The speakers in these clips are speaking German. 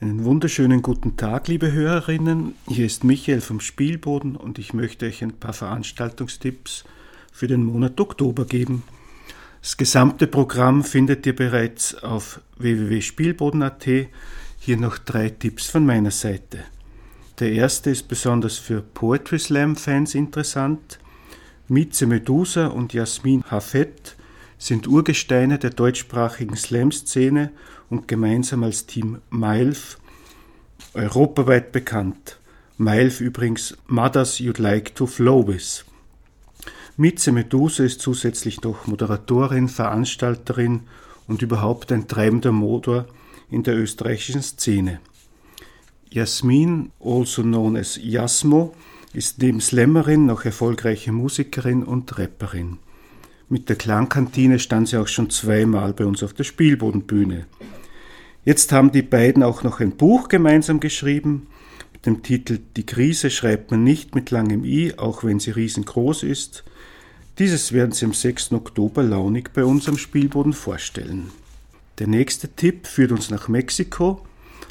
Einen wunderschönen guten Tag, liebe Hörerinnen. Hier ist Michael vom Spielboden und ich möchte euch ein paar Veranstaltungstipps für den Monat Oktober geben. Das gesamte Programm findet ihr bereits auf www.spielboden.at. Hier noch drei Tipps von meiner Seite. Der erste ist besonders für Poetry Slam Fans interessant. Mieze Medusa und Jasmin Hafet sind Urgesteine der deutschsprachigen Slam-Szene und gemeinsam als Team MILF europaweit bekannt. MILF übrigens Mothers You'd Like to Flow With. Mitze Medusa ist zusätzlich noch Moderatorin, Veranstalterin und überhaupt ein treibender Motor in der österreichischen Szene. Jasmin, also known as Jasmo, ist neben Slammerin noch erfolgreiche Musikerin und Rapperin. Mit der Klangkantine stand sie auch schon zweimal bei uns auf der Spielbodenbühne. Jetzt haben die beiden auch noch ein Buch gemeinsam geschrieben mit dem Titel Die Krise schreibt man nicht mit langem i, auch wenn sie riesengroß ist. Dieses werden sie am 6. Oktober launig bei uns am Spielboden vorstellen. Der nächste Tipp führt uns nach Mexiko.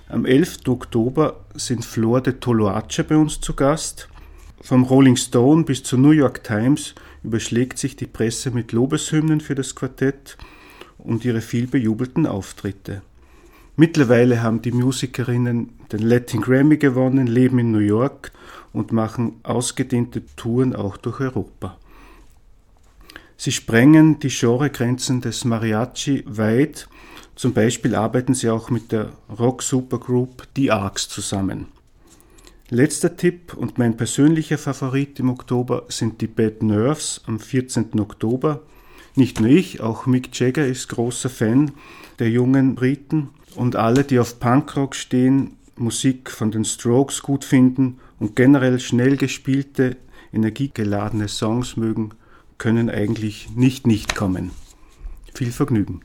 Am 11. Oktober sind Flor de Toloache bei uns zu Gast. Vom Rolling Stone bis zur New York Times überschlägt sich die Presse mit Lobeshymnen für das Quartett und ihre vielbejubelten Auftritte. Mittlerweile haben die Musikerinnen den Latin Grammy gewonnen, leben in New York und machen ausgedehnte Touren auch durch Europa. Sie sprengen die Genregrenzen des Mariachi weit. Zum Beispiel arbeiten sie auch mit der Rock-Supergroup The Arcs zusammen. Letzter Tipp und mein persönlicher Favorit im Oktober sind die Bad Nerves am 14. Oktober. Nicht nur ich, auch Mick Jagger ist großer Fan der jungen Briten und alle, die auf Punkrock stehen, Musik von den Strokes gut finden und generell schnell gespielte, energiegeladene Songs mögen, können eigentlich nicht nicht kommen. Viel Vergnügen.